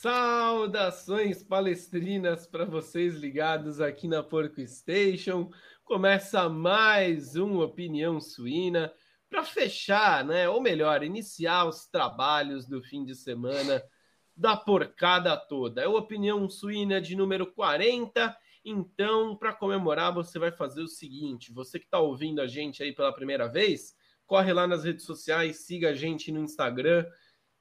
Saudações palestrinas para vocês ligados aqui na Porco Station. Começa mais uma opinião suína para fechar, né? Ou melhor, iniciar os trabalhos do fim de semana da porcada toda. É o opinião suína de número 40. Então, para comemorar, você vai fazer o seguinte: você que está ouvindo a gente aí pela primeira vez, corre lá nas redes sociais, siga a gente no Instagram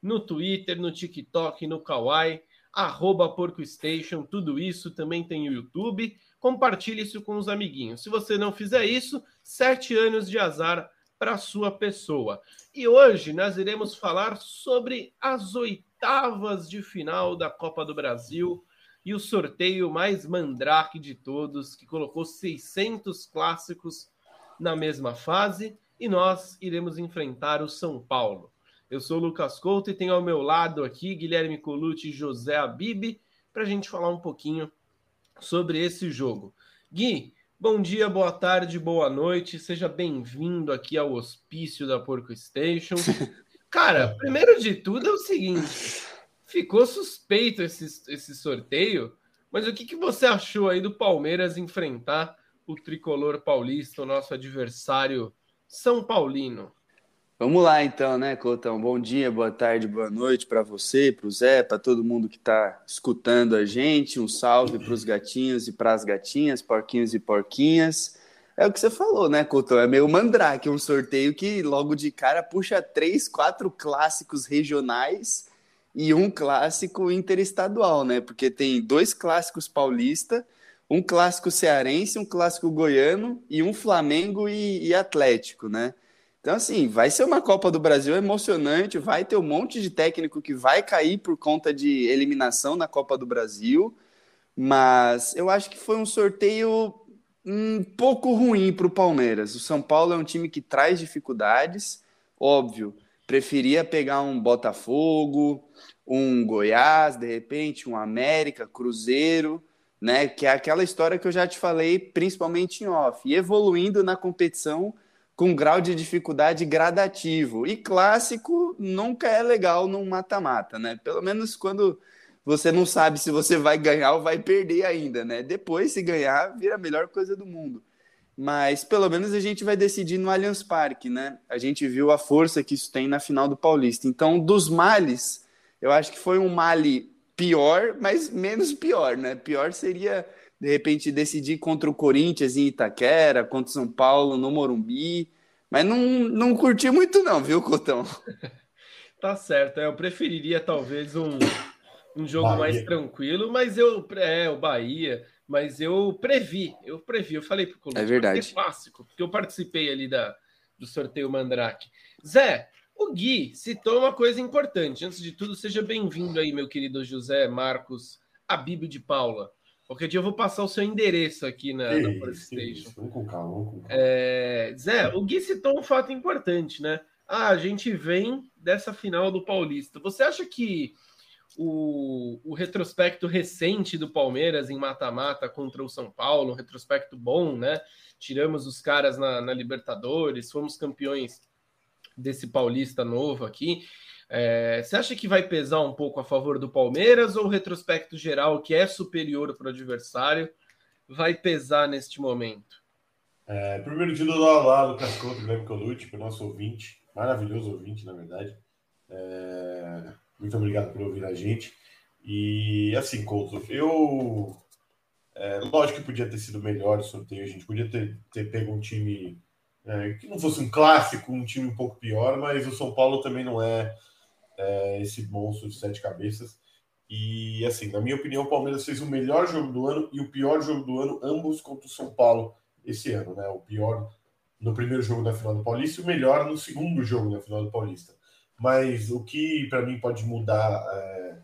no Twitter, no TikTok, no Kawaii, arroba PorcoStation, tudo isso também tem o YouTube. Compartilhe isso com os amiguinhos. Se você não fizer isso, sete anos de azar para sua pessoa. E hoje nós iremos falar sobre as oitavas de final da Copa do Brasil e o sorteio mais mandrake de todos, que colocou 600 clássicos na mesma fase, e nós iremos enfrentar o São Paulo. Eu sou o Lucas Couto e tenho ao meu lado aqui Guilherme Colucci e José Abib para a gente falar um pouquinho sobre esse jogo. Gui, bom dia, boa tarde, boa noite, seja bem-vindo aqui ao hospício da Porco Station. Cara, primeiro de tudo é o seguinte: ficou suspeito esse, esse sorteio, mas o que, que você achou aí do Palmeiras enfrentar o tricolor paulista, o nosso adversário São Paulino? Vamos lá então, né, Cotão? Bom dia, boa tarde, boa noite para você, para o Zé, para todo mundo que está escutando a gente. Um salve para os gatinhos e para as gatinhas, porquinhos e porquinhas. É o que você falou, né, Cotão? É meio mandrake, um sorteio que logo de cara puxa três, quatro clássicos regionais e um clássico interestadual, né? Porque tem dois clássicos paulista, um clássico cearense, um clássico goiano e um Flamengo e, e Atlético, né? Então, assim, vai ser uma Copa do Brasil emocionante, vai ter um monte de técnico que vai cair por conta de eliminação na Copa do Brasil, mas eu acho que foi um sorteio um pouco ruim para o Palmeiras. O São Paulo é um time que traz dificuldades, óbvio. Preferia pegar um Botafogo, um Goiás, de repente, um América, Cruzeiro, né? Que é aquela história que eu já te falei, principalmente em off. E evoluindo na competição com grau de dificuldade gradativo. E clássico nunca é legal num mata-mata, né? Pelo menos quando você não sabe se você vai ganhar ou vai perder ainda, né? Depois, se ganhar, vira a melhor coisa do mundo. Mas pelo menos a gente vai decidir no Allianz Parque, né? A gente viu a força que isso tem na final do Paulista. Então, dos males, eu acho que foi um male pior, mas menos pior, né? Pior seria de repente decidir contra o Corinthians em Itaquera, contra o São Paulo no Morumbi, mas não, não curti muito não, viu, Cotão? tá certo, é, eu preferiria talvez um, um jogo Bahia. mais tranquilo, mas eu é o Bahia, mas eu previ, eu previ, eu falei pro Coluna, é verdade, clássico, porque eu participei ali da do sorteio Mandrake. Zé, o Gui citou uma coisa importante. Antes de tudo, seja bem-vindo aí, meu querido José Marcos Abíbio de Paula. Qualquer dia eu vou passar o seu endereço aqui na, na Polystation. Vamos com calma, vamos com calma. É, Zé, o Gui citou um fato importante, né? Ah, a gente vem dessa final do Paulista. Você acha que o, o retrospecto recente do Palmeiras em mata-mata contra o São Paulo, um retrospecto bom, né? Tiramos os caras na, na Libertadores, fomos campeões desse Paulista novo aqui. É, você acha que vai pesar um pouco a favor do Palmeiras ou o retrospecto geral, que é superior para o adversário, vai pesar neste momento? É, primeiro de tudo, lá, Lucas Couto, Guilherme Colucci, para o nosso ouvinte, maravilhoso ouvinte, na verdade. É, muito obrigado por ouvir a gente. E assim, Couto, eu. É, lógico que podia ter sido melhor o sorteio, a gente podia ter, ter pego um time é, que não fosse um clássico, um time um pouco pior, mas o São Paulo também não é é, esse monstro de sete cabeças. E assim, na minha opinião, o Palmeiras fez o melhor jogo do ano e o pior jogo do ano, ambos contra o São Paulo esse ano, né? O pior no primeiro jogo da final do Paulista e o melhor no segundo jogo da final do Paulista. Mas o que para mim pode mudar, é,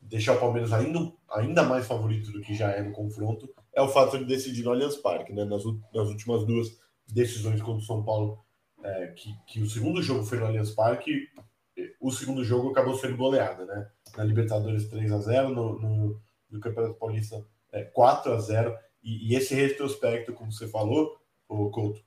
deixar o Palmeiras ainda, ainda mais favorito do que já é no confronto, é o fato de decidir no Allianz Parque, né? Nas, nas últimas duas decisões contra o São Paulo, é, que, que o segundo jogo foi no Allianz Parque, o segundo jogo acabou sendo goleada, né? Na Libertadores 3 a 0 no, no, no Campeonato Paulista é, 4 a 0 e, e, esse retrospecto, como você falou, o Couto,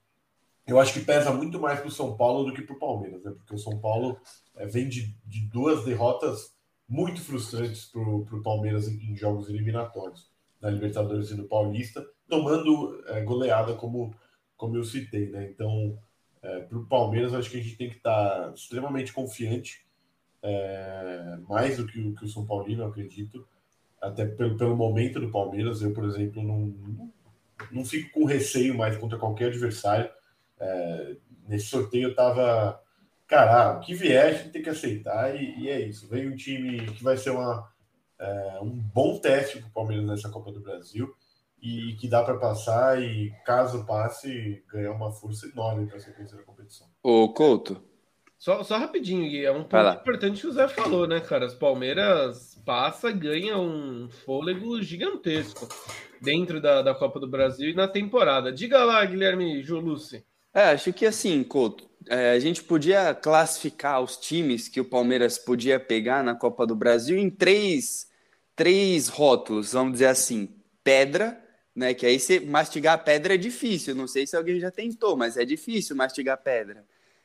eu acho que pesa muito mais para o São Paulo do que para o Palmeiras, né? Porque o São Paulo é, vem de, de duas derrotas muito frustrantes para o Palmeiras em, em, jogos eliminatórios, na Libertadores e no Paulista, tomando é, goleada, como, como eu citei. Né? Então, é, para o Palmeiras, acho que a gente tem que estar tá extremamente confiante, é, mais do que o, que o São Paulino, acredito, até pelo, pelo momento do Palmeiras. Eu, por exemplo, não, não fico com receio mais contra qualquer adversário. É, nesse sorteio eu estava cara, o que vier a gente tem que aceitar e, e, é isso. Vem um time que vai ser uma, é, um bom teste para o Palmeiras nessa Copa do Brasil e que dá para passar e caso passe ganhar uma força enorme para a sequência da competição. Ô Couto. Só, só rapidinho, Gui, é um ponto importante que o Zé falou, né, cara? As Palmeiras passa, ganha um fôlego gigantesco dentro da, da Copa do Brasil e na temporada. Diga lá, Guilherme Jolucci. É, acho que assim, Couto, é, a gente podia classificar os times que o Palmeiras podia pegar na Copa do Brasil em três, três rótulos, vamos dizer assim. Pedra, né? Que aí você mastigar pedra é difícil. Não sei se alguém já tentou, mas é difícil mastigar pedra.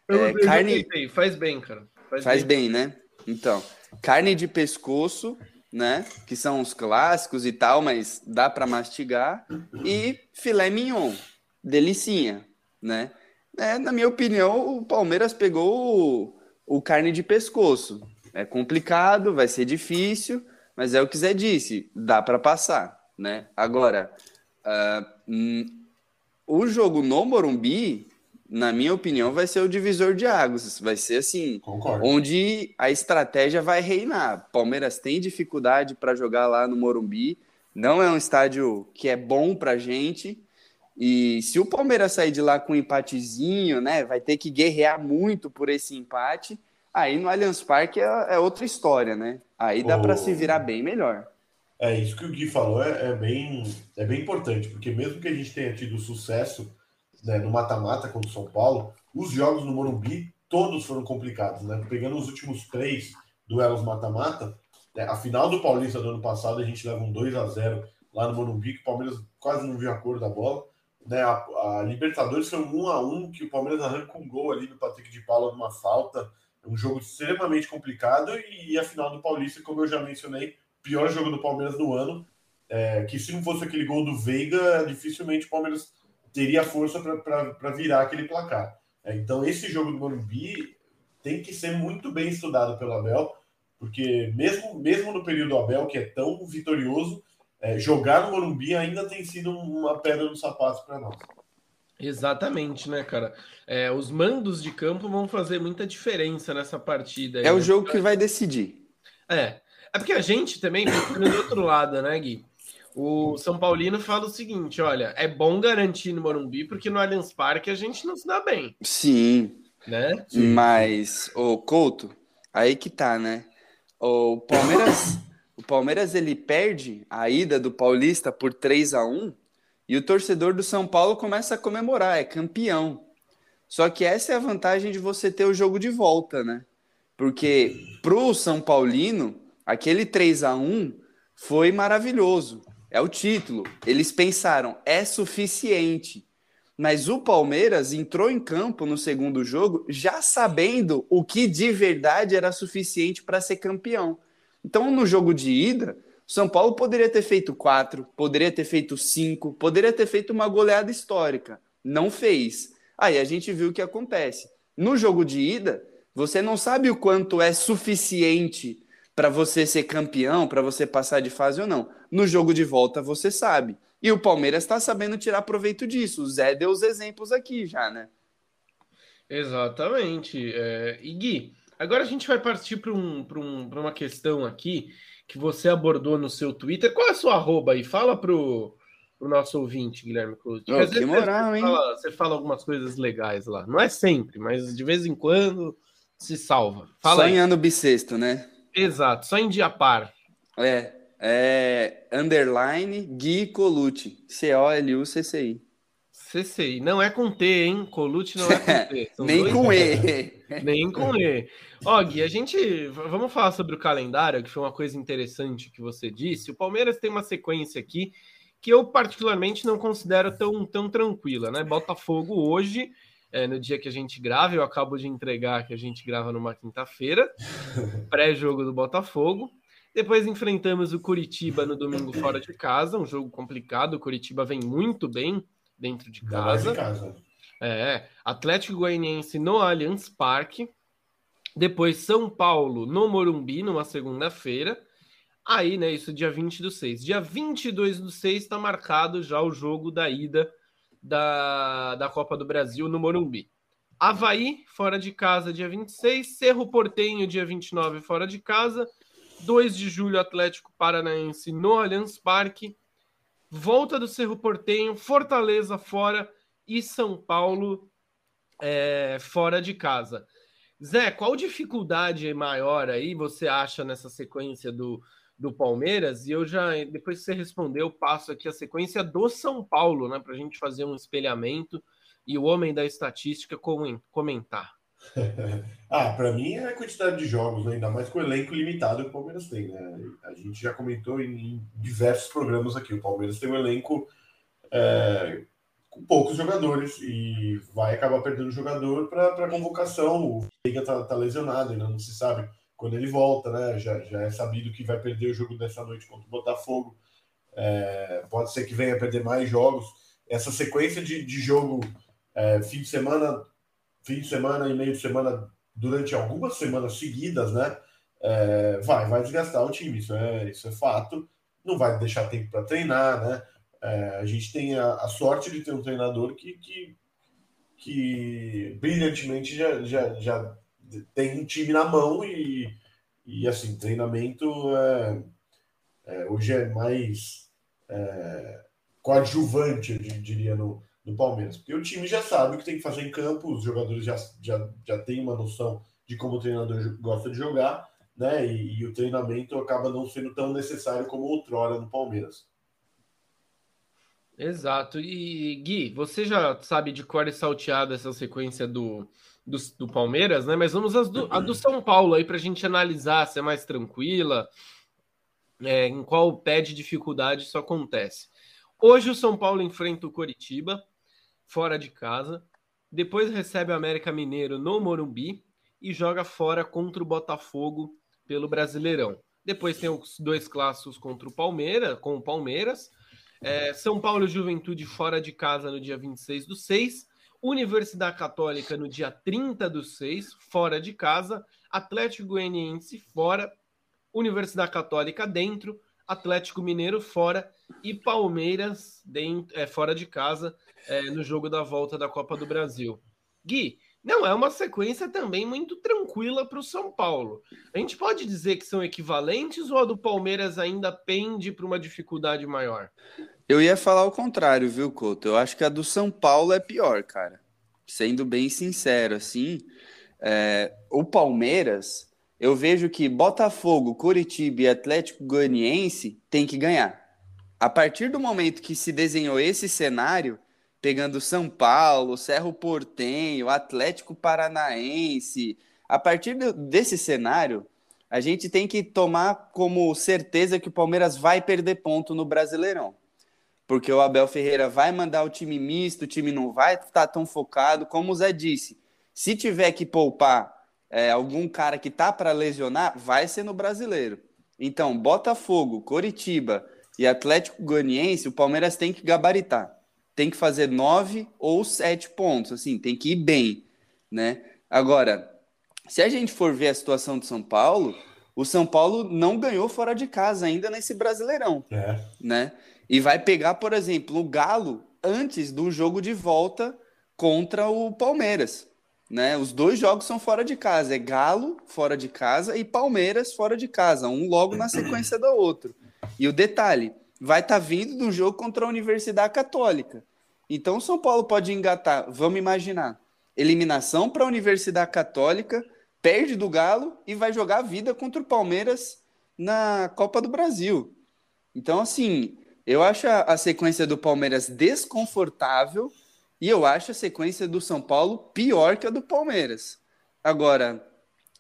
É, carne faz bem, cara. Faz, faz bem. bem, né? Então, carne de pescoço, né? Que são os clássicos e tal, mas dá para mastigar. E filé mignon, delicinha, né? É, na minha opinião, o Palmeiras pegou o, o carne de pescoço. É complicado, vai ser difícil, mas é o que Zé disse, dá para passar, né? Agora, uh, o jogo no Morumbi, na minha opinião, vai ser o divisor de águas. Vai ser assim, Concordo. onde a estratégia vai reinar. Palmeiras tem dificuldade para jogar lá no Morumbi. Não é um estádio que é bom para gente. E se o Palmeiras sair de lá com um empatezinho, né, vai ter que guerrear muito por esse empate. Aí no Allianz Parque é, é outra história, né? Aí dá oh. para se virar bem melhor. É, isso que o Gui falou é, é, bem, é bem importante, porque mesmo que a gente tenha tido sucesso né, no mata-mata contra o São Paulo, os jogos no Morumbi todos foram complicados, né? Pegando os últimos três duelos mata-mata, né, a final do Paulista do ano passado a gente leva um 2 a 0 lá no Morumbi, que o Palmeiras quase não viu a cor da bola. Né, a, a, Libertadores foi um 1 a 1 que o Palmeiras arranca um gol ali do Patrick de Paula numa falta. Um jogo extremamente complicado e, a final do Paulista, como eu já mencionei, pior jogo do Palmeiras no ano. É, que se não fosse aquele gol do Veiga, dificilmente o Palmeiras teria força para virar aquele placar. É, então esse jogo do Morumbi tem que ser muito bem estudado pelo Abel, porque mesmo, mesmo no período do Abel, que é tão vitorioso, é, jogar no Morumbi ainda tem sido uma pedra no sapato para nós. Exatamente, né, cara? É, os mandos de campo vão fazer muita diferença nessa partida. é o jogo que vai decidir. É. É porque a gente também fica do outro lado, né, Gui? O São Paulino fala o seguinte: olha, é bom garantir no Morumbi, porque no Allianz Parque a gente não se dá bem. Sim. Né? Mas, o Couto, aí que tá, né? O Palmeiras. O Palmeiras ele perde a ida do Paulista por 3 a 1 e o torcedor do São Paulo começa a comemorar, é campeão. Só que essa é a vantagem de você ter o jogo de volta, né? Porque pro São Paulino, aquele 3 a 1 foi maravilhoso. É o título. Eles pensaram, é suficiente. Mas o Palmeiras entrou em campo no segundo jogo já sabendo o que de verdade era suficiente para ser campeão. Então, no jogo de ida, São Paulo poderia ter feito quatro, poderia ter feito cinco, poderia ter feito uma goleada histórica. Não fez. Aí a gente viu o que acontece. No jogo de ida, você não sabe o quanto é suficiente para você ser campeão, para você passar de fase ou não. No jogo de volta, você sabe. E o Palmeiras está sabendo tirar proveito disso. O Zé deu os exemplos aqui já, né? Exatamente. É... E Gui, Agora a gente vai partir para um, um, uma questão aqui que você abordou no seu Twitter. Qual é a sua arroba aí? Fala pro, pro nosso ouvinte, Guilherme Cruz. Oh, que moral, você hein? Fala, você fala algumas coisas legais lá. Não é sempre, mas de vez em quando se salva. Fala só em ano bissexto, né? Exato, só em dia par. É, é underline Gui Colucci, C-O-L-U-C-C-I. CCI. Não é com T, hein? Colute não é com T. Nem com E. Nem com E. Ó, Gui, a gente. Vamos falar sobre o calendário, que foi uma coisa interessante que você disse. O Palmeiras tem uma sequência aqui que eu, particularmente, não considero tão, tão tranquila, né? Botafogo hoje, é, no dia que a gente grava. Eu acabo de entregar que a gente grava numa quinta-feira, pré-jogo do Botafogo. Depois enfrentamos o Curitiba no domingo fora de casa, um jogo complicado. O Curitiba vem muito bem dentro de casa. casa. É, Atlético Goianiense no Allianz Parque. Depois São Paulo no Morumbi, numa segunda-feira. Aí, né, isso dia 20 do 6. Dia 22 do 6 está marcado já o jogo da ida da, da Copa do Brasil no Morumbi. Havaí, fora de casa, dia 26. Cerro Portenho, dia 29, fora de casa. 2 de julho, Atlético Paranaense no Allianz Parque. Volta do Cerro Portenho, Fortaleza fora e São Paulo é, fora de casa. Zé, qual dificuldade maior aí você acha nessa sequência do, do Palmeiras? E eu já, depois que você respondeu, passo aqui a sequência do São Paulo, né, para a gente fazer um espelhamento e o homem da estatística comentar. ah, para mim é a quantidade de jogos, né? ainda mais com o elenco limitado que o Palmeiras tem. Né? A gente já comentou em, diversos programas aqui. O Palmeiras tem um elenco é, com poucos jogadores e vai acabar perdendo jogador para convocação. O Veiga está tá lesionado, ainda não se sabe quando ele volta, né? Já, já é sabido que vai perder o jogo dessa noite contra o Botafogo. É, pode ser que venha perder mais jogos. Essa sequência de, de jogo é, fim de semana fim de semana e meio de semana durante algumas semanas seguidas, né? É, vai, vai desgastar o time, isso é, isso é fato. Não vai deixar tempo para treinar, né? É, a gente tem a, a, sorte de ter um treinador que, que, que brilhantemente já, já, já tem um time na mão e, e assim, treinamento é, é hoje é mais é, coadjuvante, eu diria, no, do Palmeiras. Porque o time já sabe o que tem que fazer em campo, os jogadores já, já, já têm uma noção de como o treinador gosta de jogar, né? E, e o treinamento acaba não sendo tão necessário como outrora no Palmeiras. Exato. E Gui, você já sabe de cor e salteado essa sequência do, do, do Palmeiras, né? Mas vamos às do, a do São Paulo aí para a gente analisar se é mais tranquila, é, em qual pé de dificuldade isso acontece. Hoje o São Paulo enfrenta o Coritiba, fora de casa. Depois recebe o América Mineiro no Morumbi e joga fora contra o Botafogo pelo Brasileirão. Depois tem os dois clássicos contra o Palmeiras, com o Palmeiras. É, São Paulo Juventude fora de casa no dia 26 do 6. Universidade Católica no dia 30 do 6, fora de casa. Atlético Goianiense fora. Universidade Católica dentro. Atlético Mineiro fora. E Palmeiras dentro, é, fora de casa é, no jogo da volta da Copa do Brasil. Gui, não é uma sequência também muito tranquila para o São Paulo. A gente pode dizer que são equivalentes ou a do Palmeiras ainda pende para uma dificuldade maior? Eu ia falar o contrário, viu, Couto? Eu acho que a do São Paulo é pior, cara. Sendo bem sincero, assim, é, o Palmeiras, eu vejo que Botafogo, Curitiba e Atlético Goianiense tem que ganhar. A partir do momento que se desenhou esse cenário, pegando São Paulo, Cerro Portenho, Atlético Paranaense. A partir desse cenário, a gente tem que tomar como certeza que o Palmeiras vai perder ponto no Brasileirão. Porque o Abel Ferreira vai mandar o time misto, o time não vai estar tão focado. Como o Zé disse, se tiver que poupar é, algum cara que tá para lesionar, vai ser no Brasileiro. Então, Botafogo, Coritiba e Atlético Goianiense, o Palmeiras tem que gabaritar tem que fazer nove ou sete pontos, assim, tem que ir bem, né? Agora, se a gente for ver a situação de São Paulo, o São Paulo não ganhou fora de casa ainda nesse Brasileirão, é. né? E vai pegar, por exemplo, o Galo antes do jogo de volta contra o Palmeiras, né? Os dois jogos são fora de casa, é Galo fora de casa e Palmeiras fora de casa, um logo na sequência do outro. E o detalhe, vai estar tá vindo do jogo contra a Universidade Católica. Então o São Paulo pode engatar, vamos imaginar, eliminação para a Universidade Católica, perde do Galo e vai jogar a vida contra o Palmeiras na Copa do Brasil. Então, assim, eu acho a, sequência do Palmeiras desconfortável e eu acho a sequência do São Paulo pior que a do Palmeiras. Agora,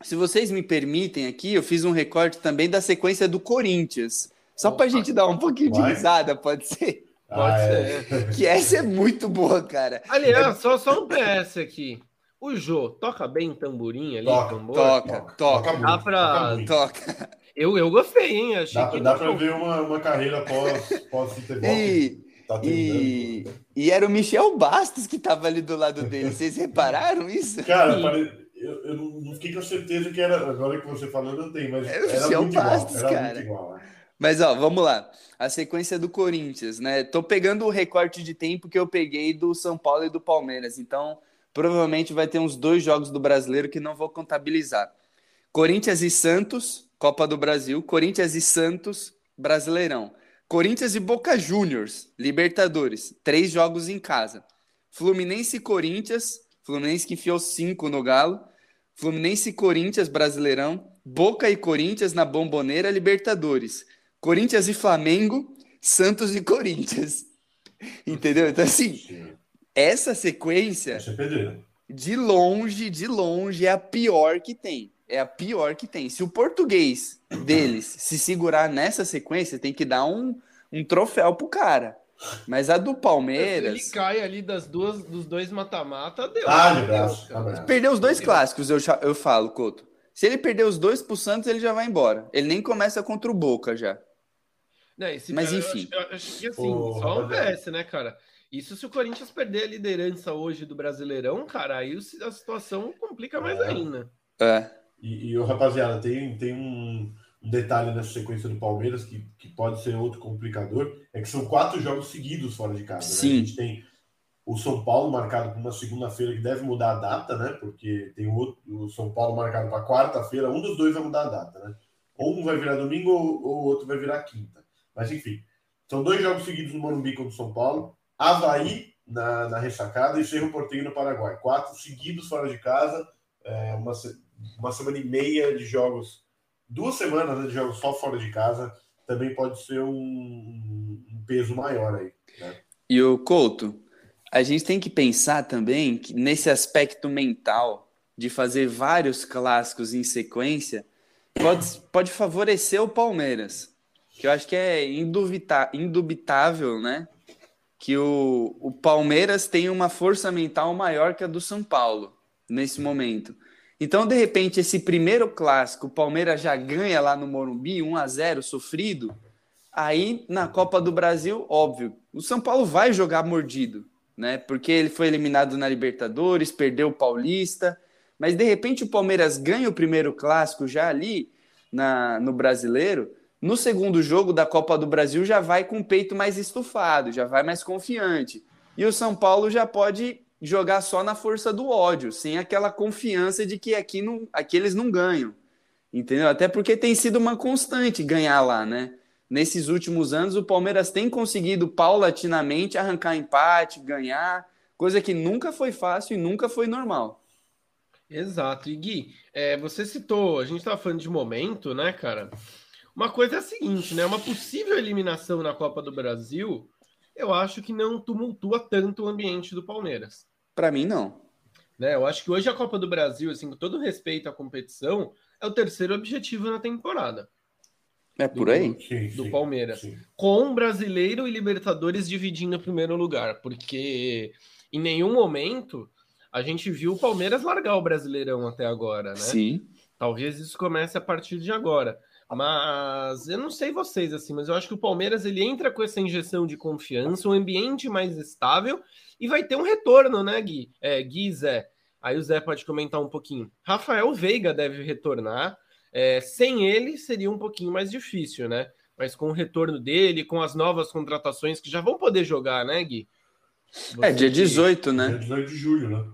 se vocês me permitem aqui, eu fiz um recorte também da sequência do Corinthians. Só para a gente dar um pouquinho de risada, pode ser? Pode ah, é. ser. Que essa é muito boa, cara. Aliás, só, só um PS aqui. O Jô toca bem tamborim ali? Toca, tambor? toca, toca. Toca, dá pra... toca. Eu, eu gostei, hein? Achei dá, que dá pra ver uma, uma carreira pós, pós futebol. E, tá e, e era o Michel Bastos que tava ali do lado dele. Vocês repararam isso? Cara, pare... eu, eu não fiquei com certeza que era. Agora que você falou, não tem, mas era, era Michel muito Bastos, igual. Era cara. muito igual. Né? Mas ó, vamos lá. A sequência do Corinthians, né? Tô pegando o recorte de tempo que eu peguei do São Paulo e do Palmeiras. Então, provavelmente vai ter uns dois jogos do brasileiro que não vou contabilizar. Corinthians e Santos, Copa do Brasil. Corinthians e Santos, Brasileirão. Corinthians e Boca Juniors, Libertadores. Três jogos em casa. Fluminense e Corinthians. Fluminense que enfiou cinco no Galo. Fluminense e Corinthians, Brasileirão. Boca e Corinthians na Bomboneira, Libertadores. Corinthians e Flamengo. Santos e Corinthians. Entendeu? Então, assim, essa sequência, de longe, de longe, é a pior que tem. É a pior que tem. Se o português deles se segurar nessa sequência, tem que dar um, um troféu pro cara. Mas a do Palmeiras. Se ele cai ali das duas, dos dois mata-mata, deu. Ah, de braço. Perdeu os dois clássicos, eu, eu falo, Couto. Se ele perder os dois pro Santos, ele já vai embora. Ele nem começa contra o Boca já. Não, Mas cara, enfim. Eu acho, eu acho que assim, oh, só um PS, né, cara? Isso se o Corinthians perder a liderança hoje do Brasileirão, cara, aí a situação complica mais é. ainda. É. E, e rapaziada, tem, tem um, um, detalhe nessa sequência do Palmeiras que, que pode ser outro complicador, é que são quatro jogos seguidos fora de casa. Sim. Né? A gente tem o São Paulo marcado para uma segunda-feira que deve mudar a data, né? Porque tem o, outro, o São Paulo marcado para quarta-feira, um dos dois vai mudar a data, né? Ou um vai virar domingo ou, ou o outro vai virar quinta. Mas enfim, são dois jogos seguidos no Morumbi contra o São Paulo. Havaí na, na ressacada e Cerro Porteño no Paraguai. Quatro seguidos fora de casa, é, uma, uma semana e meia de jogos, duas semanas né, de jogos só fora de casa, também pode ser um, um peso maior aí. Né? E o Couto, a gente tem que pensar também que nesse aspecto mental de fazer vários clássicos em sequência pode, pode favorecer o Palmeiras, que eu acho que é indubitável, né? que o, o Palmeiras tem uma força mental maior que a do São Paulo nesse momento. Então, de repente, esse primeiro clássico, o Palmeiras já ganha lá no Morumbi, 1 a 0 sofrido. Aí, na Copa do Brasil, óbvio, o São Paulo vai jogar mordido, né? Porque ele foi eliminado na Libertadores, perdeu o Paulista. Mas, de repente, o Palmeiras ganha o primeiro clássico já ali na, no Brasileiro no segundo jogo da Copa do Brasil já vai com o peito mais estufado, já vai mais confiante. E o São Paulo já pode jogar só na força do ódio, sem aquela confiança de que aqui, não, aqui eles não ganham. Entendeu? Até porque tem sido uma constante ganhar lá, né? Nesses últimos anos, o Palmeiras tem conseguido paulatinamente arrancar empate, ganhar, coisa que nunca foi fácil e nunca foi normal. Exato. E Gui, é, você citou, a gente estava falando de momento, né, cara? Uma coisa é a seguinte, né? Uma possível eliminação na Copa do Brasil, eu acho que não tumultua tanto o ambiente do Palmeiras. Para mim, não. Né? Eu acho que hoje a Copa do Brasil, assim, com todo respeito à competição, é o terceiro objetivo na temporada. É por aí? Do, do Palmeiras. Sim. Com brasileiro e Libertadores dividindo o primeiro lugar, porque em nenhum momento a gente viu o Palmeiras largar o Brasileirão até agora, né? Sim. Talvez isso comece a partir de agora. Mas eu não sei vocês assim, mas eu acho que o Palmeiras ele entra com essa injeção de confiança, um ambiente mais estável e vai ter um retorno, né, Gui? É, Gui Zé. Aí o Zé pode comentar um pouquinho. Rafael Veiga deve retornar. É, sem ele seria um pouquinho mais difícil, né? Mas com o retorno dele, com as novas contratações que já vão poder jogar, né, Gui? Você é, dia 18, né? Dia 18 de julho, né?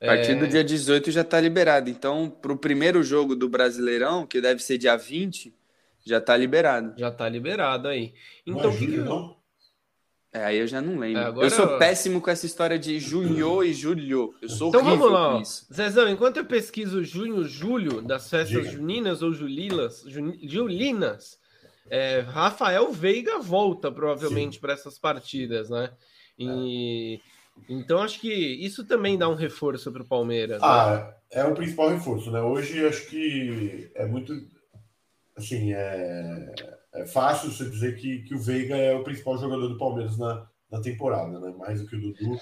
A partir do é. dia 18 já está liberado. Então, para o primeiro jogo do Brasileirão, que deve ser dia 20, já está liberado. Já está liberado aí. Então, o que, que não? É, aí eu já não lembro. É, agora... Eu sou péssimo com essa história de junho e julho. Eu sou então vamos lá, isso. Zezão, enquanto eu pesquiso junho, julho das festas Diga. juninas ou julilas, julinas, é, Rafael Veiga volta provavelmente para essas partidas, né? E é. Então acho que isso também dá um reforço para o Palmeiras. Né? Ah, né? é o principal reforço, né? Hoje acho que é muito assim, é, é fácil você dizer que, que o Veiga é o principal jogador do Palmeiras na, na temporada, né? Mais do que o Dudu,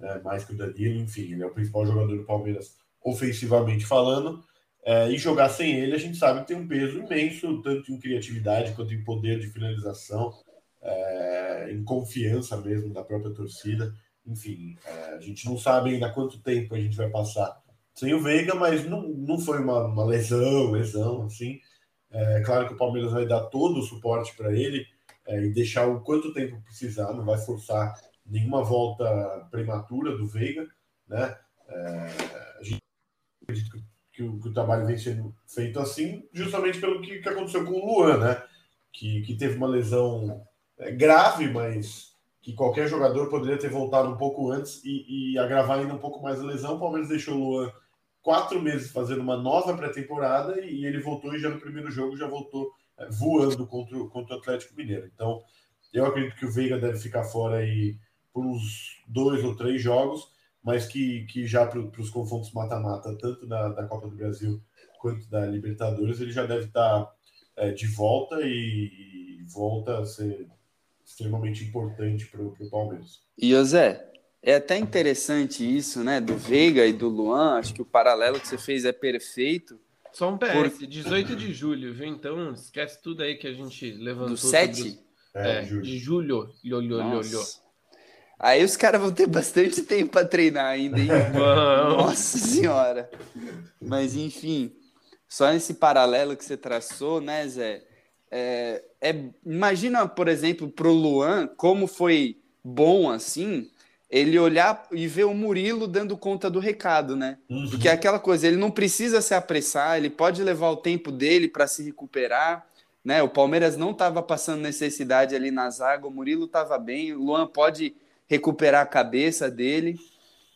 é, mais que o Danilo, enfim, ele é o principal jogador do Palmeiras ofensivamente falando. É, e jogar sem ele, a gente sabe que tem um peso imenso, tanto em criatividade quanto em poder de finalização, é, em confiança mesmo da própria torcida. Enfim, é, a gente não sabe ainda quanto tempo a gente vai passar sem o Veiga, mas não, não foi uma, uma lesão, lesão, assim. É claro que o Palmeiras vai dar todo o suporte para ele é, e deixar o quanto tempo precisar, não vai forçar nenhuma volta prematura do Veiga, né? É, a gente acredita que, o, que, o, trabalho vem sendo feito assim, justamente pelo que, que aconteceu com o Luan, né? Que, que teve uma lesão é, grave, mas que qualquer jogador poderia ter voltado um pouco antes e, e agravar ainda um pouco mais a lesão. O Palmeiras deixou o Luan quatro meses fazendo uma nova pré-temporada e ele voltou e já no primeiro jogo já voltou é, voando contra, contra o Atlético Mineiro. Então, eu acredito que o Veiga deve ficar fora aí por uns dois ou três jogos, mas que, que já para os confrontos mata-mata, tanto da, da Copa do Brasil quanto da Libertadores, ele já deve estar é, de volta e, e, volta a ser extremamente importante para o Palmeiras. E José, é até interessante isso, né? Do Veiga e do Luan. Acho que o paralelo que você fez é perfeito. Só um PS, Por... 18 de julho, viu? Então esquece tudo aí que a gente levantou. Do 7? É, é, de julho. Lho, lho, lho, lho. Aí os caras vão ter bastante tempo para treinar ainda, hein? Nossa senhora. Mas enfim, só nesse paralelo que você traçou, né, Zé? É, é, imagina, por exemplo, pro Luan, como foi bom assim ele olhar e ver o Murilo dando conta do recado, né? Uhum. Porque é aquela coisa, ele não precisa se apressar, ele pode levar o tempo dele para se recuperar, né? O Palmeiras não estava passando necessidade ali na zaga, o Murilo estava bem, o Luan pode recuperar a cabeça dele.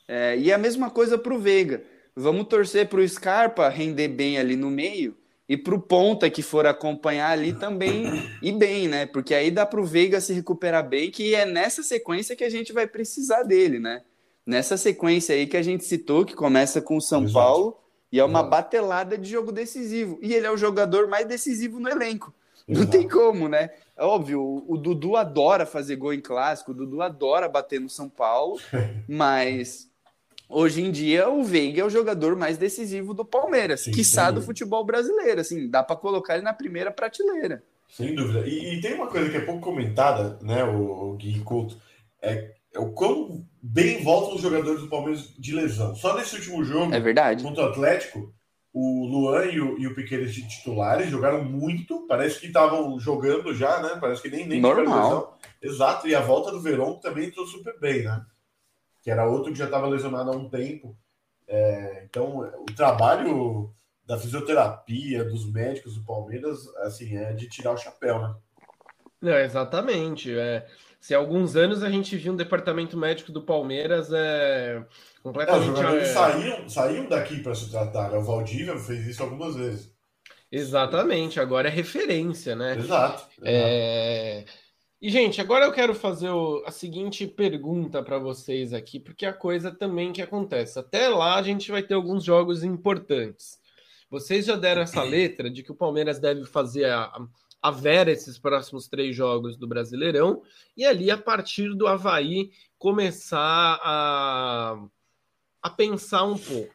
É, e a mesma coisa para o Veiga. Vamos torcer para o Scarpa render bem ali no meio e para o ponta que for acompanhar ali também e bem, né? Porque aí dá para o Veiga se recuperar bem, que é nessa sequência que a gente vai precisar dele, né? Nessa sequência aí que a gente citou, que começa com o São Exato. Paulo e é uma Exato. batelada de jogo decisivo. E ele é o jogador mais decisivo no elenco. Exato. Não tem como, né? É óbvio, o, o Dudu adora fazer gol em clássico, o Dudu adora bater no São Paulo, mas Hoje em dia, o Veiga é o jogador mais decisivo do Palmeiras, Sim, quiçá do futebol brasileiro. Assim, dá para colocar ele na primeira prateleira. Sem dúvida. E, e, tem uma coisa que é pouco comentada, né, o, o Gui Couto, é, é, o quão bem voltam os jogadores do Palmeiras de lesão. Só nesse último jogo, é verdade. contra o Atlético, o Luan e o, e o Piqueires de titulares jogaram muito, parece que estavam jogando já, né? Parece que nem, nem Normal. Exato, e a volta do Verón também entrou super bem, né? Que era outro que já estava lesionado há um tempo. É, então, o trabalho da fisioterapia, dos médicos do Palmeiras, assim, é de tirar o chapéu, né? Não, exatamente. É, se há alguns anos a gente viu um departamento médico do Palmeiras é, completamente. É, os jogadores é... saíam, saíam daqui para se tratar. Né? O Valdívia fez isso algumas vezes. Exatamente, agora é referência, né? Exato. exato. É... E, gente, agora eu quero fazer o, a seguinte pergunta para vocês aqui, porque a coisa também que acontece. Até lá a gente vai ter alguns jogos importantes. Vocês já deram essa letra de que o Palmeiras deve fazer a, a Vera esses próximos três jogos do Brasileirão, e ali, a partir do Havaí, começar a, a pensar um pouco.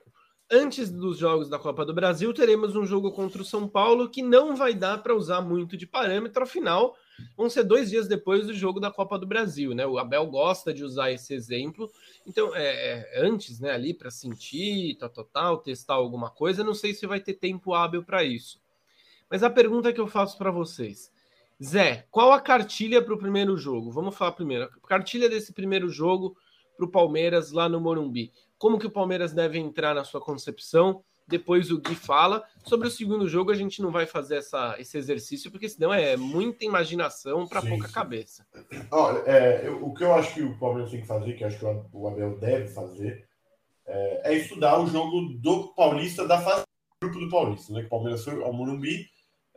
Antes dos jogos da Copa do Brasil, teremos um jogo contra o São Paulo que não vai dar para usar muito de parâmetro, afinal vão ser dois dias depois do jogo da Copa do Brasil, né? O Abel gosta de usar esse exemplo. Então, é, é antes, né, ali para sentir, tal, tal, tal, testar alguma coisa, não sei se vai ter tempo hábil para isso. Mas a pergunta que eu faço para vocês, Zé, qual a cartilha para o primeiro jogo? Vamos falar primeiro. A cartilha desse primeiro jogo para o Palmeiras lá no Morumbi. Como que o Palmeiras deve entrar na sua concepção? Depois o Gui fala. Sobre o segundo jogo, a gente não vai fazer essa, esse exercício, porque senão é muita imaginação para pouca sim. cabeça. Olha, é, eu, o que eu acho que o Palmeiras tem que fazer, que acho que o Abel deve fazer, é, é estudar o jogo do Paulista, da fase do grupo do Paulista. Né? Que o Palmeiras foi ao Morumbi,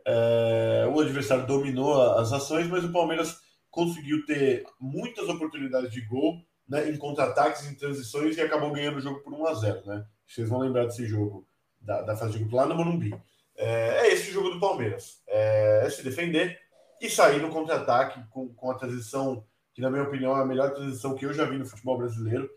é, o adversário dominou as ações, mas o Palmeiras conseguiu ter muitas oportunidades de gol né, em contra-ataques, em transições e acabou ganhando o jogo por 1 a 0 né? Vocês vão lembrar desse jogo da, da fase de grupo lá no Morumbi. É, é esse o jogo do Palmeiras. É, é se defender e sair no contra-ataque com, com a transição que na minha opinião é a melhor transição que eu já vi no futebol brasileiro,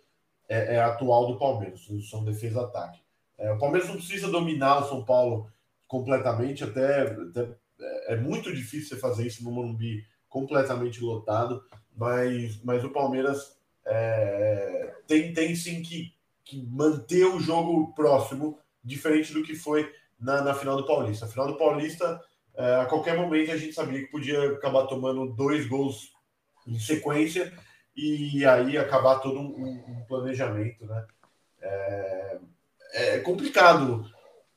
é, é a atual do Palmeiras, transição defesa-ataque. É, o Palmeiras não precisa dominar o São Paulo completamente, até, até é, é muito difícil você fazer isso no Morumbi completamente lotado, mas, mas o Palmeiras é, tem, tem sim que, que manter o jogo próximo, diferente do que foi na, na final do Paulista. A final do Paulista, é, a qualquer momento a gente sabia que podia acabar tomando dois gols em sequência e aí acabar todo um, um planejamento, né? É, é, complicado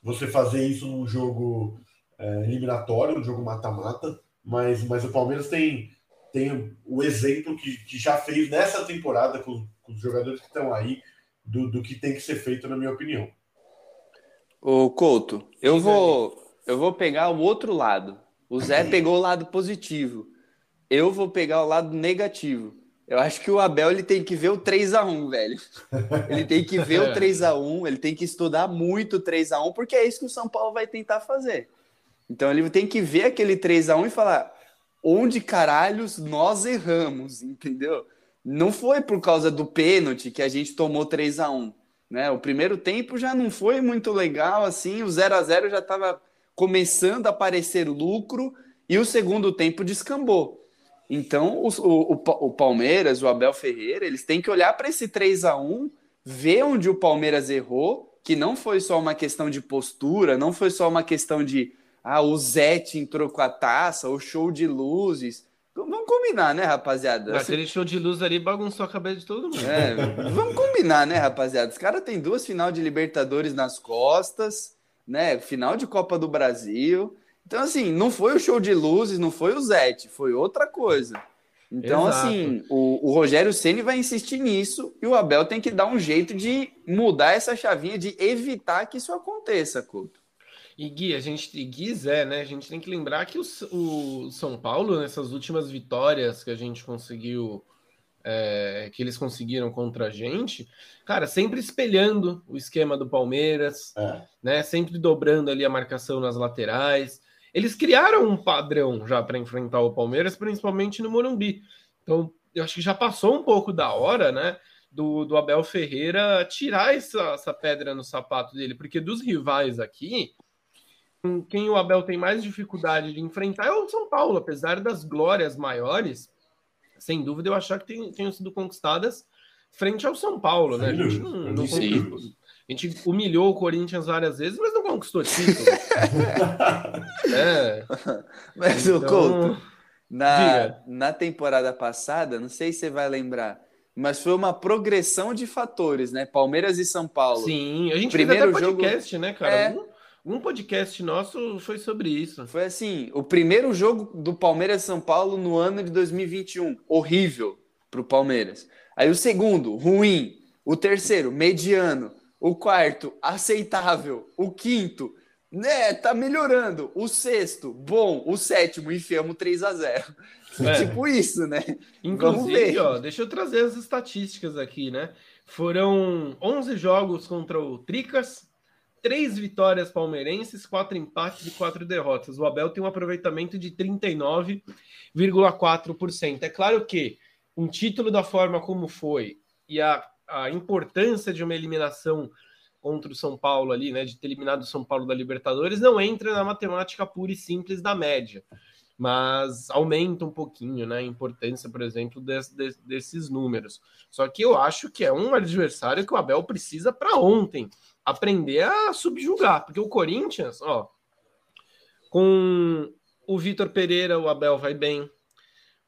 você fazer isso num jogo é, eliminatório, um jogo mata-mata, mas, mas o Palmeiras tem, tem o exemplo que, que já fez nessa temporada com, com os jogadores que estão aí do, do que tem que ser feito, na minha opinião. Ô Couto, eu vou, eu vou pegar o outro lado. O Zé pegou o lado positivo. Eu vou pegar o lado negativo. Eu acho que o Abel ele tem que ver o 3 a 1 velho. Ele tem que ver o 3 a 1 ele tem que estudar muito o 3 a 1 porque é isso que o São Paulo vai tentar fazer. Então ele tem que ver aquele 3 a 1 e falar onde caralhos nós erramos, entendeu? Não foi por causa do pênalti que a gente tomou 3 a 1 né? O primeiro tempo já não foi muito legal assim, o 0 a 0 já estava começando a aparecer lucro e o segundo tempo descambou. Então, o, o, o Palmeiras, o Abel Ferreira, eles têm que olhar para esse 3 a 1 ver onde o Palmeiras errou, que não foi só uma questão de postura, não foi só uma questão de ah, o Zete entrou com a taça, o show de luzes. Vamos combinar, né, rapaziada? Mas aquele show de luz ali bagunçou a cabeça de todo mundo. É, vamos combinar, né, rapaziada? Os caras têm duas final de Libertadores nas costas, né? Final de Copa do Brasil. Então, assim, não foi o show de luzes, não foi o Zete, foi outra coisa. Então, Exato. assim, o, o Rogério Ceni vai insistir nisso e o Abel tem que dar um jeito de mudar essa chavinha, de evitar que isso aconteça, Couto. E Gui, a gente, e Gui Zé, né? A gente tem que lembrar que o, o São Paulo, nessas últimas vitórias que a gente conseguiu, é, que eles conseguiram contra a gente, cara, sempre espelhando o esquema do Palmeiras, é. né? Sempre dobrando ali a marcação nas laterais. Eles criaram um padrão já para enfrentar o Palmeiras, principalmente no Morumbi. Então, eu acho que já passou um pouco da hora, né? Do, do Abel Ferreira tirar essa, essa pedra no sapato dele, porque dos rivais aqui, quem o Abel tem mais dificuldade de enfrentar é o São Paulo, apesar das glórias maiores, sem dúvida eu achar que tem, tenham sido conquistadas frente ao São Paulo, né? A gente não, não a gente humilhou o Corinthians várias vezes, mas não conquistou título. é. Mas então, o Couto, na, na temporada passada, não sei se você vai lembrar, mas foi uma progressão de fatores, né? Palmeiras e São Paulo. Sim, a gente Primeiro fez até podcast, jogo... né, cara? É... Um, podcast nosso foi sobre isso. Foi assim, o primeiro jogo do Palmeiras São Paulo no ano de 2021, horrível para o Palmeiras. Aí o segundo, ruim. O terceiro, mediano. O quarto, aceitável. O quinto, né, tá melhorando. O sexto, bom. O sétimo, enfiamos 3 a 0 é. Tipo isso, né? Inclusive, ó, deixa eu trazer as estatísticas aqui, né? Foram 11 jogos contra o Tricas, três vitórias palmeirenses, quatro empates e quatro derrotas. O Abel tem um aproveitamento de 39,4%. É claro que um título da forma como foi e a a importância de uma eliminação contra o São Paulo ali, né, de ter eliminado o São Paulo da Libertadores, não entra na matemática pura e simples da média, mas aumenta um pouquinho, né, a importância, por exemplo, des, des, desses números. Só que eu acho que é um adversário que o Abel precisa para ontem aprender a subjugar, porque o Corinthians, ó, com o Vitor Pereira, o Abel vai bem.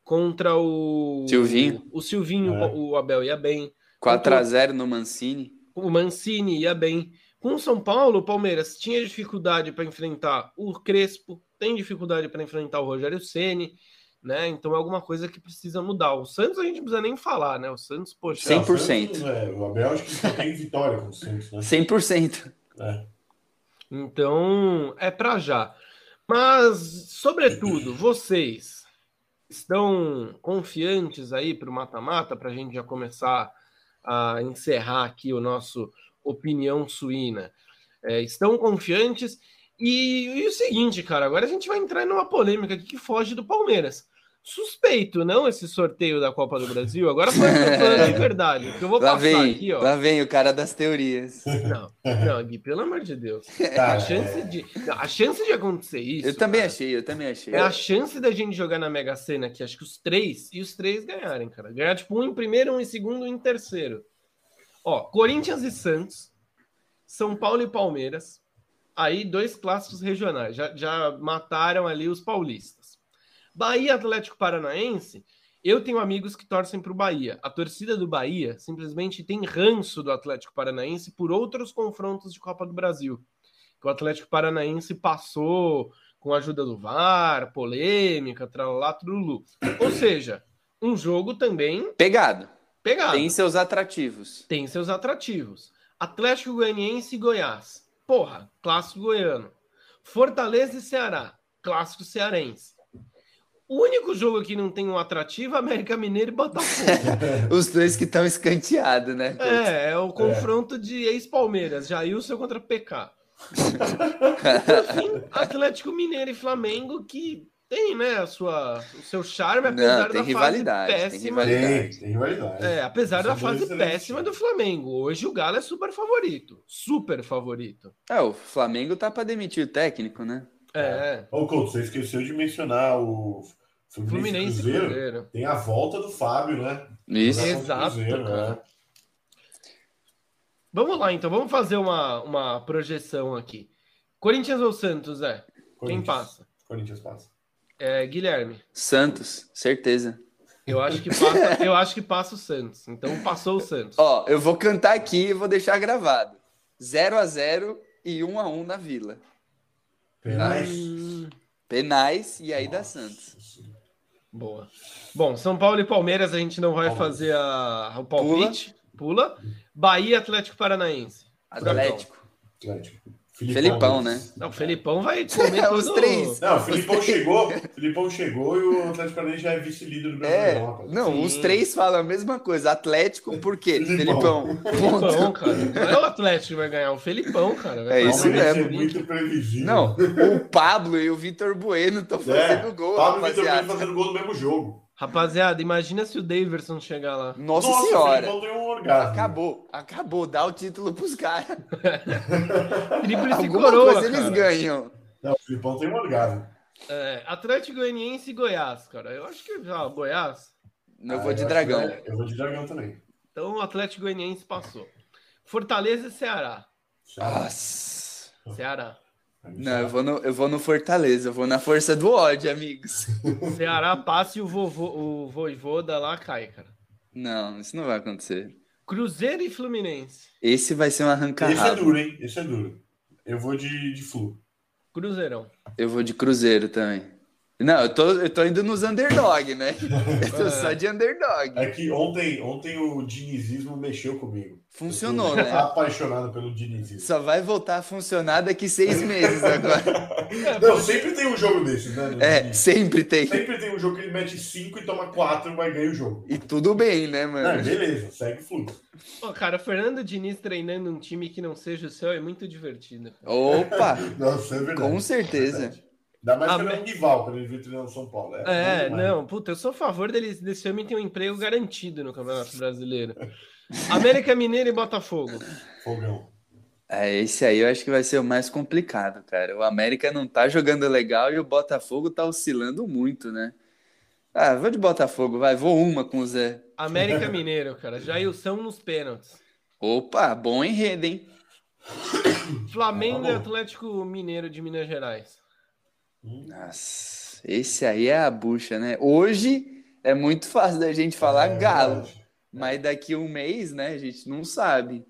Contra o Silvinho, o, o Silvinho, é. o Abel ia bem 4x0 no Mancini. O Mancini ia bem. Com o São Paulo, o Palmeiras tinha dificuldade para enfrentar o Crespo, tem dificuldade para enfrentar o Rogério Ceni, né? Então é alguma coisa que precisa mudar. O Santos a gente não precisa nem falar, né? O Santos, poxa. 100%. O, Santos, é, o Abel acho que só tem vitória com o Santos, né? 100%. É. Então é para já. Mas, sobretudo, vocês estão confiantes aí para o mata-mata, para a gente já começar a encerrar aqui o nosso opinião suína. É, estão confiantes. E, e, o seguinte, cara, agora a gente vai entrar numa polêmica que foge do Palmeiras. Suspeito, não, esse sorteio da Copa do Brasil. Agora falando de verdade, que eu vou lá passar vem, aqui, ó. Lá vem o cara das teorias. Não, não, Gui, pelo amor de Deus. Tá, A chance de, não, a chance de acontecer isso. eu também cara, achei, eu também achei. É a chance da gente jogar na Mega Sena aqui, acho que os três, e os três ganharem, cara. Ganhar, tipo, um em primeiro, um em segundo, um em terceiro. Ó, Corinthians e Santos, São Paulo e Palmeiras. Aí, dois clássicos regionais. Já, já mataram ali os paulistas. Bahia Atlético Paranaense, eu tenho amigos que torcem para o Bahia. A torcida do Bahia simplesmente tem ranço do Atlético Paranaense por outros confrontos de Copa do Brasil. Que o Atlético Paranaense passou com a ajuda do VAR, polêmica, tralá, trulu. Ou seja, um jogo também Pegado. pegado. Tem seus atrativos. Tem seus atrativos. Atlético Goianiense e Goiás. Porra, clássico goiano. Fortaleza e Ceará. Clássico cearense. O único jogo que não tem um atrativo é América Mineiro e Botafogo. Os dois que estão escanteados, né? é, é o confronto de ex-Palmeiras, Jailson contra PK. Por fim, Atlético Mineiro e Flamengo, que tem, né, a sua, o seu charme, apesar Não, tem da rivalidade, fase tem péssima. rivalidade. Tem, tem rivalidade. É, apesar da fase péssima do. Flamengo. Hoje o Galo é super favorito. Super favorito. É, o Flamengo tá pra demitir o técnico, né? É. Ô, Couto, você esqueceu de mencionar o Fluminense, Fluminense Cruzeiro. Cruzeiro. Tem a volta do Fábio, né? Isso. Exato, Cruzeiro, cara. né? Vamos lá, então. Vamos fazer uma, uma projeção aqui. Corinthians ou Santos, é? Quem passa? Corinthians passa. É, Guilherme. Santos, certeza. Eu acho que passa, eu acho que passa o Santos. Então passou o Santos. Ó, eu vou cantar aqui e vou deixar gravado. 0 a 0 e 1 a 1 na Vila. Penais. Penais e aí dá Santos. Boa. Bom, São Paulo e Palmeiras a gente não vai Palmeiras. fazer a, o palpite. Pula. Bahia e Atlético Paranaense. Atlético. Atlético. Felipão, né? Não, o Felipão vai comer Os todo- três. Não, o Felipão chegou, o Felipão chegou e o Atlético Paranaense já é vice-líder do É, Brasileirão, rapaz. não, Sim. os três falam a mesma coisa. Atlético, por quê? Felipão. Felipão. Felipão, cara. Não é o Atlético que vai ganhar, o Felipão, cara. Vai É isso Palmeiras mesmo. é muito previsível. Não, o Pablo e o Vitor Bueno estão fazendo é, gol, Pablo e Vitor rapaziada. Bueno fazendo gol no mesmo jogo. Rapaziada, imagina se o Daverson chegar lá. Nossa, o senhora. Um orgasmo. Acabou, acabou. Dá o título pros caras. Tríplice Alguma coroa, coisa eles cara. ganham. Não, o Felipão tem um orgasmo. É, Atlético Goianiense e Goiás, cara. Eu acho que já, Goiás. Eu Ah, vou de acho dragão. que é- Eu vou de dragão também. Então o Atlético Goianiense passou. Fortaleza e Ceará. Nossa. Ceará. Não, eu vou, no, eu vou no Fortaleza, eu vou na força do ódio, amigos. Ceará passa e o, vovô, o Voivoda lá cai, cara. Não, isso não vai acontecer. Cruzeiro e Fluminense. Esse vai ser um Esse é duro, hein? Esse é duro. Eu vou de, de Flu. Cruzeirão. Eu vou de Cruzeiro também. Não, eu tô, eu tô indo nos underdog, né? Eu tô É. só de underdog. É que ontem, ontem o dinizismo mexeu comigo. Funcionou, Eu tô né? Apaixonado pelo dinizismo. Só vai voltar a funcionar daqui seis meses agora. Não, sempre tem um jogo desses, né? É, Diniz. sempre tem. Sempre tem um jogo que ele mete 5 e toma 4 e vai ganhar o jogo. E tudo bem, né, É, mano? beleza, segue o fluxo. Pô, cara, Fernando Diniz treinando um time que não seja o seu é muito divertido. Opa, Nossa, é verdade. com certeza. Verdade. Ainda mais Ah, que ele é um rival quando ele veio São Paulo. É, bom demais. não, puta, eu sou a favor deles, desse homem ter um emprego garantido no Campeonato Brasileiro. América Mineiro e Botafogo. Fogão. É, esse aí eu acho que vai ser o mais complicado, cara. O América não tá jogando legal e o Botafogo tá oscilando muito, né? Ah, vou de Botafogo, vai, vou uma com o Zé. América Mineiro, cara. Jailson nos pênaltis. Opa, bom enredo, hein? Flamengo e bom. Atlético Mineiro de Minas Gerais. Nossa, esse aí é a bucha, né? Hoje é muito fácil da gente falar É, galo, verdade. mas daqui a um mês, né, a gente não sabe.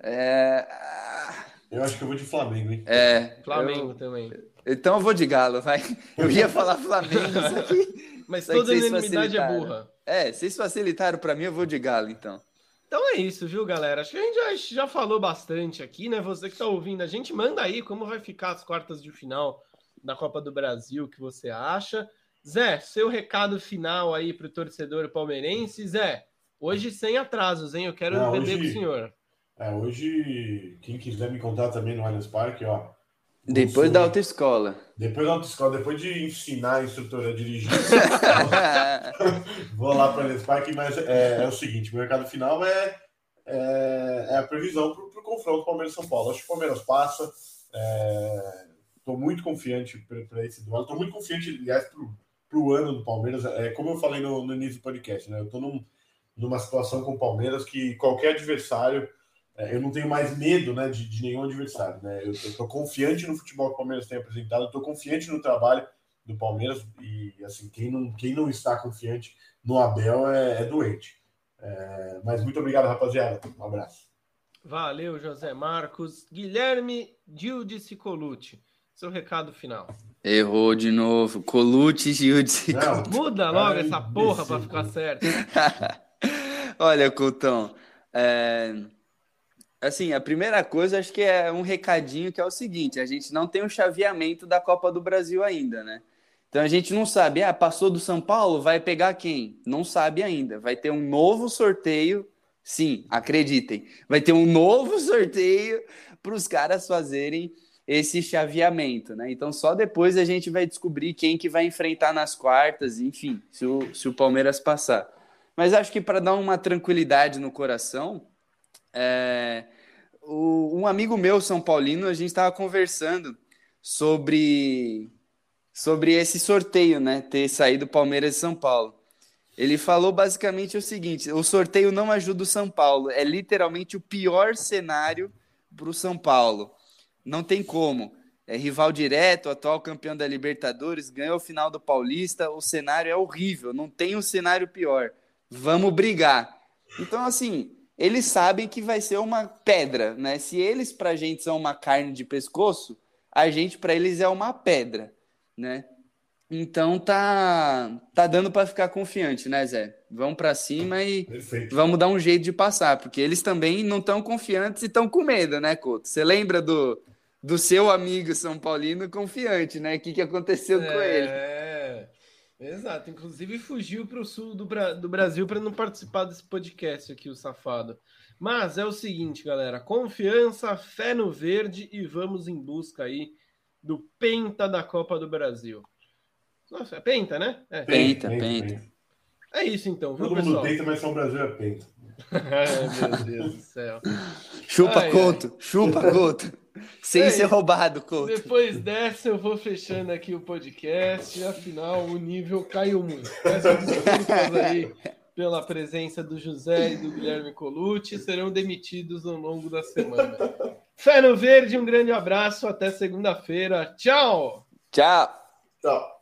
É... ah, Eu acho que eu vou de Flamengo, hein? É, Flamengo também. eu- Então eu vou de galo, vai. Eu ia falar Flamengo, só que... Mas toda vocês unanimidade é burra. É, vocês facilitaram pra mim, eu vou de galo, então. Então é isso, viu, galera? Acho que a gente já, já falou bastante aqui, né? Você que tá ouvindo, a gente manda aí como vai ficar as quartas de final da Copa do Brasil, o que você acha. Zé, seu recado final aí pro torcedor palmeirense. Zé, hoje sem atrasos, hein? Eu quero Não, beber hoje- com o senhor. É, hoje, quem quiser me encontrar também no Allianz Parque, ó, Depois da autoescola. Depois da autoescola, depois de ensinar a instrutora a dirigir, vou lá para esse parque, mas é, é, o seguinte: o mercado final é, é, é a previsão para o confronto Palmeiras-São Paulo. Acho que o Palmeiras passa. Estou muito confiante para esse duelo. Estou muito confiante, aliás, para o ano do Palmeiras. É, como eu falei no, no início do podcast, né? eu estou num, numa situação com o Palmeiras que qualquer adversário é, eu não tenho mais medo né, de, de nenhum adversário. Né? Eu estou confiante no futebol que o Palmeiras tem apresentado, estou confiante no trabalho do Palmeiras e assim quem não, quem não está confiante no Abel é, é doente. É, mas muito obrigado, rapaziada. Um abraço. Valeu, José Marcos. Guilherme Gildice Colucci, seu recado final. Errou de novo. Colucci Gildice. Muda logo essa porra para ficar certo. Olha, Coutão. É assim, a primeira coisa acho que é um recadinho que é o seguinte: a gente não tem o um chaveamento da Copa do Brasil ainda, né? Então a gente não sabe, ah, passou do São Paulo, vai pegar quem? Não sabe ainda. Vai ter um novo sorteio, sim, acreditem. Vai ter um novo sorteio para os caras fazerem esse chaveamento, né? Então só depois a gente vai descobrir quem que vai enfrentar nas quartas, enfim, se o, se o Palmeiras passar. Mas acho que para dar uma tranquilidade no coração, é, o, um amigo meu, São Paulino, a gente estava conversando sobre, sobre esse sorteio, né? Ter saído Palmeiras e São Paulo. Ele falou basicamente o seguinte: o sorteio não ajuda o São Paulo, é literalmente o pior cenário para o São Paulo. Não tem como. É rival direto, atual campeão da Libertadores, ganhou o final do Paulista, o cenário é horrível, não tem um cenário pior. Vamos brigar. Então, assim, eles sabem que vai ser uma pedra, né? Se eles para a gente são uma carne de pescoço, a gente para eles é uma pedra, né? Então tá tá dando para ficar confiante, né, Zé? Vamos para cima e Perfeito. vamos dar um jeito de passar, porque eles também não estão confiantes e estão com medo, né, Couto? Você lembra do, do seu amigo São Paulino confiante, né? O que, que aconteceu é... com ele? É, Exato, inclusive fugiu para o sul do, Bra do Brasil para não participar desse podcast aqui, o safado. Mas é o seguinte, galera: confiança, fé no verde e vamos em busca aí do Penta da Copa do Brasil. Nossa, é Penta, né? É. Penta, penta, penta. É isso então, viu, Todo pessoal? mundo Penta, mas São Brasil é Penta. Ai, meu Deus do céu. Chupa, ai, Couto, ai. chupa, Couto. Sem é ser roubado, Couto. Depois dessa, eu vou fechando aqui o podcast. Afinal, o nível caiu muito. Peço desculpas aí pela presença do José e do Guilherme Colucci. Serão demitidos ao longo da semana. Fé no Verde, um grande abraço. Até segunda-feira. Tchau. Tchau. Tchau.